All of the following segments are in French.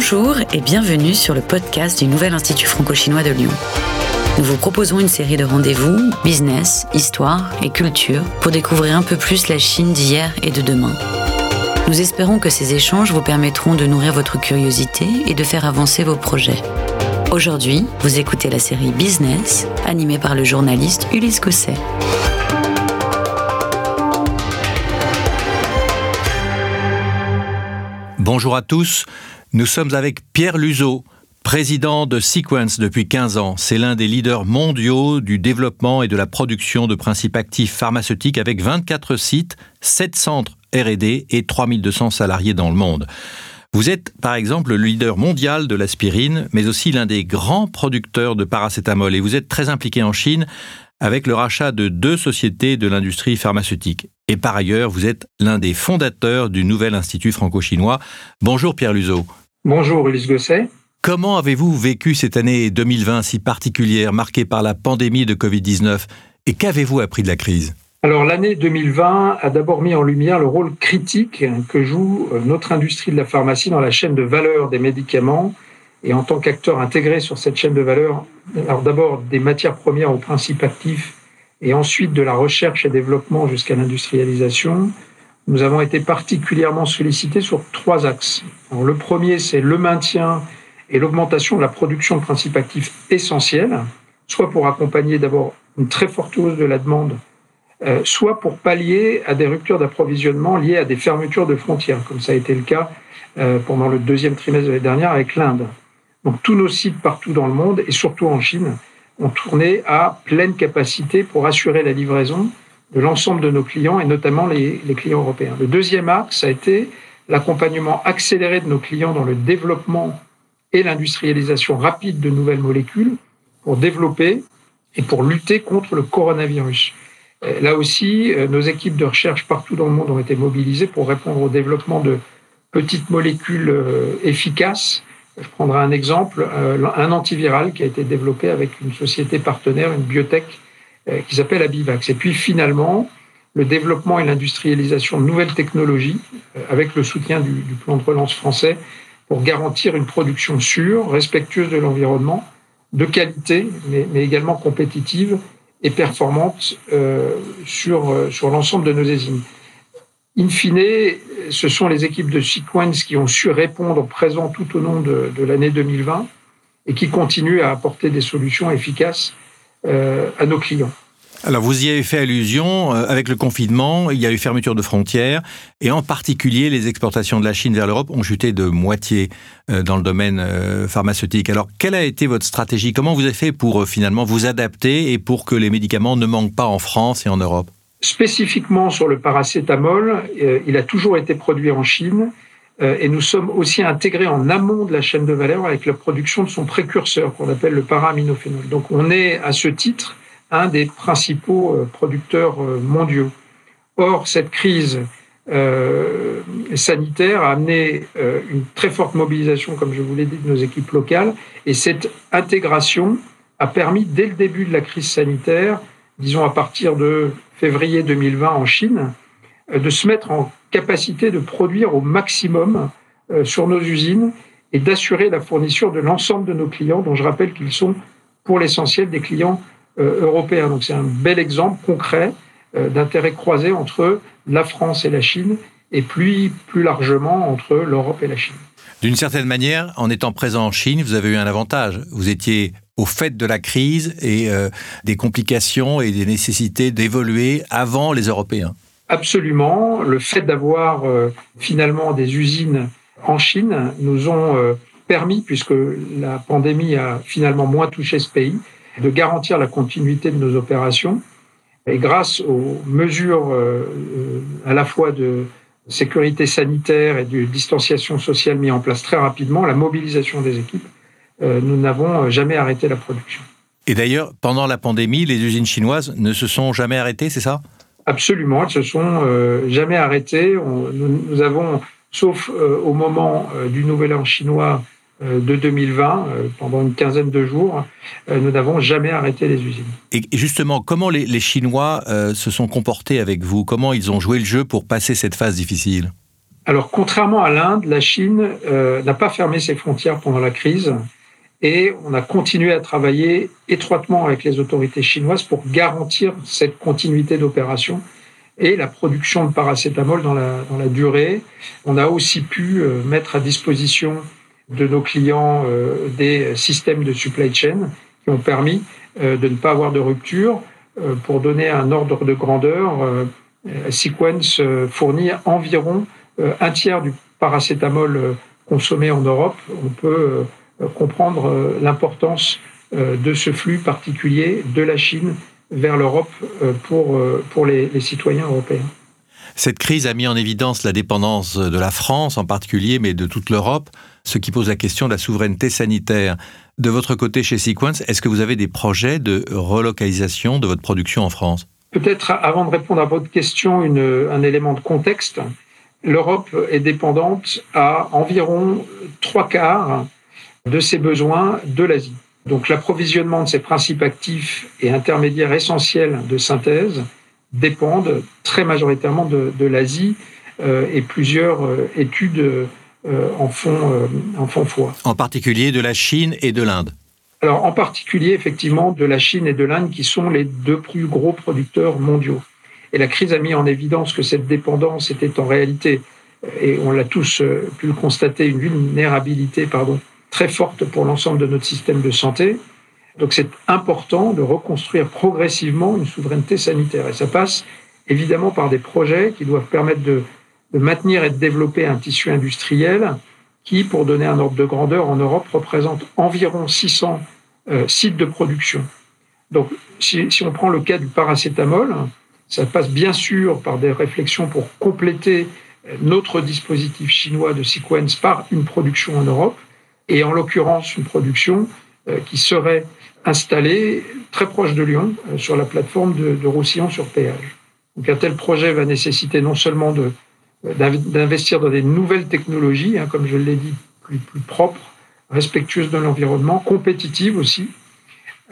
Bonjour et bienvenue sur le podcast du Nouvel Institut franco-chinois de Lyon. Nous vous proposons une série de rendez-vous, business, histoire et culture pour découvrir un peu plus la Chine d'hier et de demain. Nous espérons que ces échanges vous permettront de nourrir votre curiosité et de faire avancer vos projets. Aujourd'hui, vous écoutez la série Business, animée par le journaliste Ulysse Gosset. Bonjour à tous, nous sommes avec Pierre Luzo, président de Sequence depuis 15 ans. C'est l'un des leaders mondiaux du développement et de la production de principes actifs pharmaceutiques avec 24 sites, 7 centres RD et 3200 salariés dans le monde. Vous êtes par exemple le leader mondial de l'aspirine, mais aussi l'un des grands producteurs de paracétamol et vous êtes très impliqué en Chine avec le rachat de deux sociétés de l'industrie pharmaceutique. Et par ailleurs, vous êtes l'un des fondateurs du nouvel Institut franco-chinois. Bonjour Pierre Luzo. Bonjour Ulysse Gosset. Comment avez-vous vécu cette année 2020 si particulière, marquée par la pandémie de Covid-19 Et qu'avez-vous appris de la crise? Alors l'année 2020 a d'abord mis en lumière le rôle critique que joue notre industrie de la pharmacie dans la chaîne de valeur des médicaments et en tant qu'acteur intégré sur cette chaîne de valeur, alors d'abord des matières premières aux principes actifs et ensuite de la recherche et développement jusqu'à l'industrialisation, nous avons été particulièrement sollicités sur trois axes. le premier, c'est le maintien et l'augmentation de la production de principes actifs essentiels, soit pour accompagner d'abord une très forte hausse de la demande, euh, soit pour pallier à des ruptures d'approvisionnement liées à des fermetures de frontières, comme ça a été le cas euh, pendant le deuxième trimestre de l'année dernière avec l'Inde. Donc tous nos sites partout dans le monde, et surtout en Chine, ont tourné à pleine capacité pour assurer la livraison de l'ensemble de nos clients, et notamment les, les clients européens. Le deuxième axe a été l'accompagnement accéléré de nos clients dans le développement et l'industrialisation rapide de nouvelles molécules pour développer et pour lutter contre le coronavirus. Euh, là aussi, euh, nos équipes de recherche partout dans le monde ont été mobilisées pour répondre au développement de petites molécules euh, efficaces je prendrai un exemple, euh, un antiviral qui a été développé avec une société partenaire, une biotech euh, qui s'appelle Abivax. Et puis finalement, le développement et l'industrialisation de nouvelles technologies euh, avec le soutien du, plan de relance français pour garantir une production sûre, respectueuse de l'environnement, de qualité, mais, également compétitive et performante sur, l'ensemble de nos usines. In fine, ce sont les équipes de Sequence qui ont su répondre présent tout au long de, l'année 2020 et qui continuent à apporter des solutions efficaces euh, à nos clients. Alors vous y avez fait allusion, euh, avec le confinement, il y a eu fermeture de frontières, et en particulier les exportations de la Chine vers l'Europe ont chuté de moitié euh, dans le domaine pharmaceutique. Alors quelle a été votre stratégie? Comment vous avez fait pour finalement vous adapter et pour que les médicaments ne manquent pas en France et en Europe? Spécifiquement sur le paracétamol, euh, il a toujours été produit en Chine euh, et nous sommes aussi intégrés en amont de la chaîne de valeur avec la production de son précurseur qu'on appelle le paraminophénol. Donc on est à ce titre un des principaux euh, producteurs mondiaux. Or, cette crise sanitaire a amené une très forte mobilisation, comme je vous l'ai dit, de nos équipes locales et cette intégration a permis, dès le début de la crise sanitaire, disons à partir de février 2020 en Chine, euh, de se mettre en capacité de produire au maximum euh, sur nos usines et d'assurer la fourniture de l'ensemble de nos clients, dont je rappelle qu'ils sont pour l'essentiel des clients euh, européens. Donc c'est un bel exemple concret d'intérêt croisé entre la France et la Chine, et puis plus largement entre l'Europe et la Chine. D'une certaine manière, en étant présent en Chine, vous avez eu un avantage. Vous étiez au fait de la crise et euh, des complications et des nécessités d'évoluer avant les Européens. Absolument. Le fait d'avoir euh, finalement des usines en Chine nous ont euh, permis, puisque la pandémie a finalement moins touché ce pays, de garantir la continuité de nos opérations. Et grâce aux mesures à la fois de sécurité sanitaire et de distanciation sociale mis en place très rapidement, la mobilisation des équipes, nous n'avons euh, jamais arrêté la production. Et d'ailleurs, pendant la pandémie, les usines chinoises ne se sont jamais arrêtées, c'est ça? Absolument, elles se sont euh, jamais arrêtées. nous, avons, sauf au moment du Nouvel An chinois de 2020, pendant une quinzaine de jours, nous n'avons jamais arrêté les usines. Et justement, comment les, Chinois se sont comportés avec vous? Comment ils ont joué le jeu pour passer cette phase difficile? Alors, contrairement à l'Inde, la Chine n'a pas fermé ses frontières pendant la crise et on a continué à travailler étroitement avec les autorités chinoises pour garantir cette continuité d'opération et la production de paracétamol dans la, dans la durée. On a aussi pu euh, mettre à disposition de nos clients euh, des systèmes de supply chain qui ont permis euh, de ne pas avoir de rupture. Pour donner un ordre de grandeur, Sequence fournit environ un tiers du paracétamol consommé en Europe. On peut comprendre l'importance de ce flux particulier de la Chine vers l'Europe euh, pour, euh, pour les, citoyens européens. Cette crise a mis en évidence la dépendance de la France en particulier, mais de toute l'Europe, ce qui pose la question de la souveraineté sanitaire. De votre côté, chez Sequence, est-ce que vous avez des projets de relocalisation de votre production en France? Peut-être avant de répondre à votre question, une, un élément de contexte. L'Europe est dépendante à environ trois quarts de ses besoins de l'Asie. Donc l'approvisionnement de ces principes actifs et intermédiaires essentiels de synthèse dépendent très majoritairement de, l'Asie euh, et plusieurs euh, études euh, en, font, en font foi. En particulier de la Chine et de l'Inde Alors en particulier effectivement de la Chine et de l'Inde qui sont les deux plus gros producteurs mondiaux. Et la crise a mis en évidence que cette dépendance était en réalité, et on l'a tous pu le constater, une vulnérabilité pardon, très forte pour l'ensemble de notre système de santé. Donc c'est important de reconstruire progressivement une souveraineté sanitaire. Et ça passe évidemment par des projets qui doivent permettre de, maintenir et de développer un tissu industriel qui, pour donner un ordre de grandeur, en Europe représente environ 600 euh, sites de production. Donc si, on prend le cas du paracétamol, ça passe bien sûr par des réflexions pour compléter euh, notre dispositif chinois de sequence par une production en Europe et en l'occurrence une production euh, qui serait installée très proche de Lyon, euh, sur la plateforme de, Roussillon sur péage. Donc un tel projet va nécessiter non seulement de, d'investir dans des nouvelles technologies, hein, comme je l'ai dit, plus, plus propres, respectueuses de l'environnement, compétitives aussi,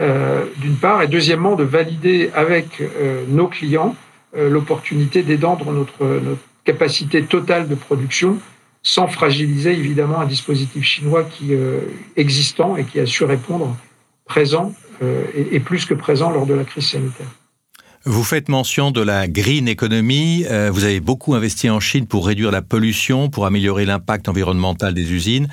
euh, d'une part, et deuxièmement, de valider avec nos clients l'opportunité d'étendre notre, notre capacité totale de production sans fragiliser évidemment un dispositif chinois qui euh, existant et qui a su répondre présent euh, et, plus que présent lors de la crise sanitaire. Vous faites mention de la green economy. Euh, vous avez beaucoup investi en Chine pour réduire la pollution, pour améliorer l'impact environnemental des usines,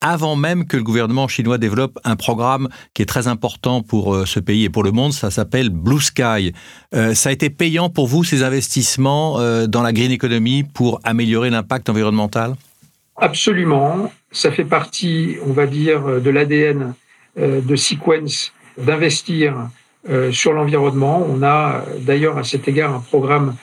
avant même que le gouvernement chinois développe un programme qui est très important pour ce pays et pour le monde. Ça s'appelle Blue Sky. ça a été payant pour vous ces investissements dans la green economy pour améliorer l'impact environnemental? Absolument. Ça fait partie, on va dire, de l'ADN euh, de Sequence d'investir euh, sur l'environnement. On a d'ailleurs à cet égard un programme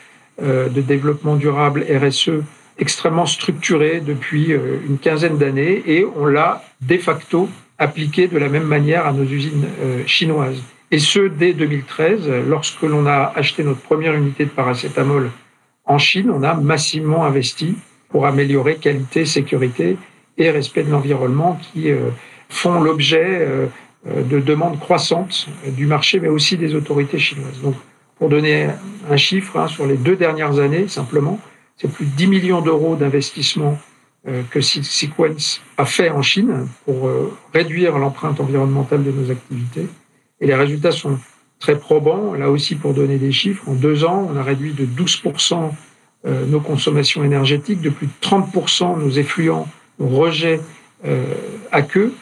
euh, de développement durable RSE extrêmement structuré depuis une quinzaine d'années et on l'a de facto appliqué de la même manière à nos usines chinoises. Et ce, dès 2013, lorsque l'on a acheté notre première unité de paracétamol en Chine, on a massivement investi pour améliorer qualité, sécurité et respect de l'environnement qui euh, font l'objet euh, de demandes croissantes du marché, mais aussi des autorités chinoises. Donc, pour donner un chiffre, hein, sur les deux dernières années, simplement, c'est plus de 10 millions d'euros d'investissement euh, que Sequence a fait en Chine pour réduire l'empreinte environnementale de nos activités. Et les résultats sont très probants. Là aussi, pour donner des chiffres, en deux ans, on a réduit de 12 euh, nos consommations énergétiques, de plus de 30% nos effluents, nos rejets euh, à queue,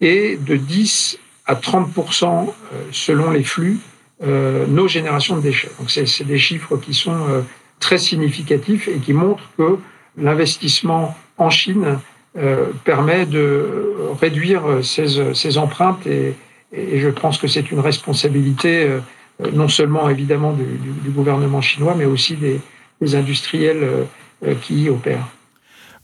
et de 10 à 30% euh, selon les flux, nos générations de déchets. Donc c'est des chiffres qui sont très significatifs et qui montrent que l'investissement en Chine permet de réduire ces, empreintes et, je pense que c'est une responsabilité non seulement évidemment du, gouvernement chinois, mais aussi des, les industriels euh, euh, qui y opèrent.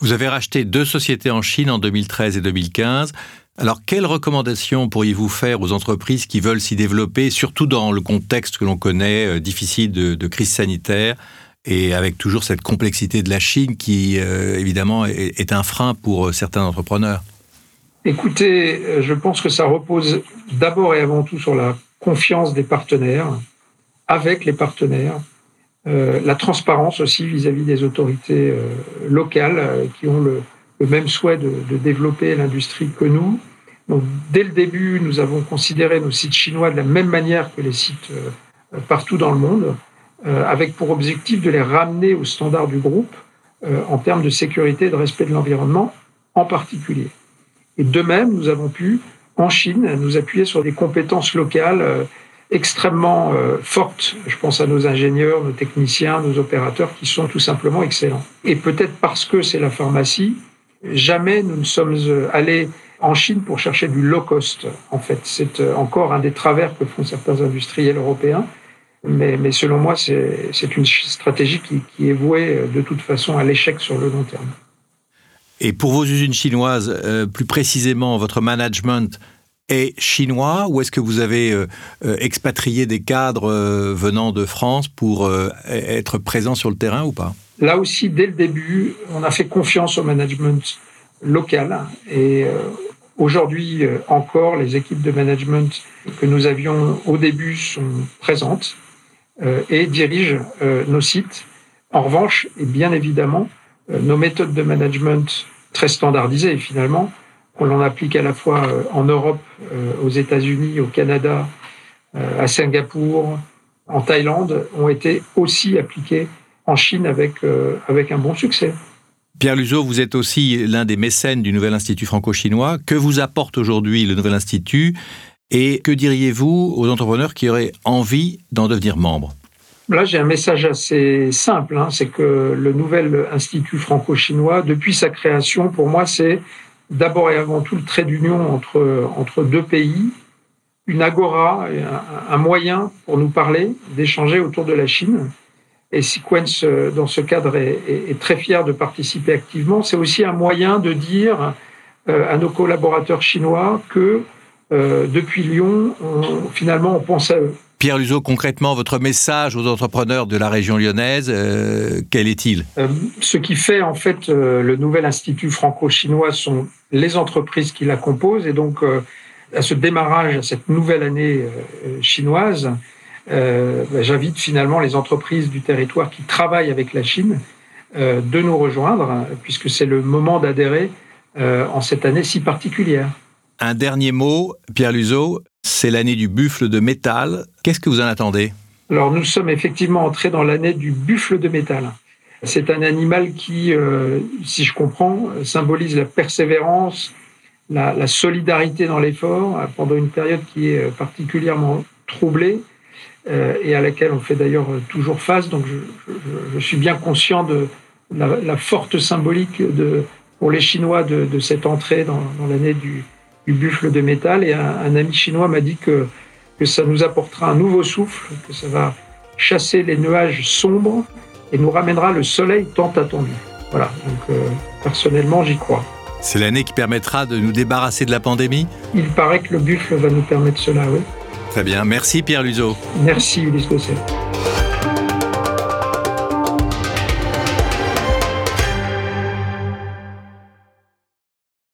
Vous avez racheté deux sociétés en Chine en 2013 et 2015. Alors, quelles recommandations pourriez-vous faire aux entreprises qui veulent s'y développer, surtout dans le contexte que l'on connaît, euh, difficile de, crise sanitaire, et avec toujours cette complexité de la Chine qui, évidemment, est, est, un frein pour certains entrepreneurs? Écoutez, je pense que ça repose d'abord et avant tout sur la confiance des partenaires, avec les partenaires, la transparence aussi vis-à-vis des autorités locales qui ont le, même souhait de, développer l'industrie que nous. Donc, dès le début, nous avons considéré nos sites chinois de la même manière que les sites partout dans le monde, avec pour objectif de les ramener aux standards du groupe en termes de sécurité et de respect de l'environnement en particulier. Et de même, nous avons pu, en Chine, nous appuyer sur des compétences locales euh, extrêmement euh, fortes. Je pense à nos ingénieurs, nos techniciens, nos opérateurs qui sont tout simplement excellents. Et peut-être parce que c'est la pharmacie, jamais nous ne sommes euh, allés en Chine pour chercher du low cost. En fait, c'est encore un des travers que font certains industriels européens. Mais, selon moi, c'est une stratégie qui, est vouée de toute façon à l'échec sur le long terme. Et pour vos usines chinoises, euh, plus précisément, votre management est chinois ou est-ce que vous avez euh, euh, expatrié des cadres venant de France pour être présents sur le terrain ou pas? Là aussi, dès le début, on a fait confiance au management local et aujourd'hui encore, les équipes de management que nous avions au début sont présentes et dirigent nos sites. En revanche, et bien évidemment, euh, nos méthodes de management très standardisées finalement, on l'en applique à la fois euh, en Europe, euh, aux États-Unis, au Canada, à Singapour, en Thaïlande, ont été aussi appliquées en Chine avec, avec un bon succès. Pierre Luzo, vous êtes aussi l'un des mécènes du Nouvel Institut franco-chinois. Que vous apporte aujourd'hui le Nouvel Institut et que diriez-vous aux entrepreneurs qui auraient envie d'en devenir membres? Là, j'ai un message assez simple, hein, c'est que le nouvel Institut franco-chinois, depuis sa création, pour moi, c'est d'abord et avant tout le trait d'union entre, entre deux pays, une agora, un, moyen pour nous parler, d'échanger autour de la Chine. Et Sequence, dans ce cadre, est, très fier de participer activement. C'est aussi un moyen de dire euh, à nos collaborateurs chinois que euh, depuis Lyon, finalement, on pense à eux. Pierre Luzo, concrètement, votre message aux entrepreneurs de la région lyonnaise, euh, quel est-il? Euh, Ce qui fait en fait euh, le nouvel institut franco-chinois sont les entreprises qui la composent. Et donc à ce démarrage, à cette nouvelle année chinoise, bah, j'invite finalement les entreprises du territoire qui travaillent avec la Chine de nous rejoindre puisque c'est le moment d'adhérer en cette année si particulière. Un dernier mot, Pierre Luzo, c'est l'année du buffle de métal. Qu'est-ce que vous en attendez? Alors nous sommes effectivement entrés dans l'année du buffle de métal. C'est un animal qui, euh, si je comprends, symbolise la persévérance, la, solidarité dans l'effort pendant une période qui est particulièrement troublée euh, et à laquelle on fait d'ailleurs toujours face. Donc je, suis bien conscient de la, forte symbolique pour les Chinois de, cette entrée dans l'année du, du buffle de métal. Et un, ami chinois m'a dit que, que ça nous apportera un nouveau souffle, que ça va chasser les nuages sombres et nous ramènera le soleil tant attendu. Voilà, donc euh, personnellement, j'y crois. C'est l'année qui permettra de nous débarrasser de la pandémie? Il paraît que le buffle va nous permettre cela, oui. Très bien. Merci Pierre Luzo. Merci Ulysse Gosset.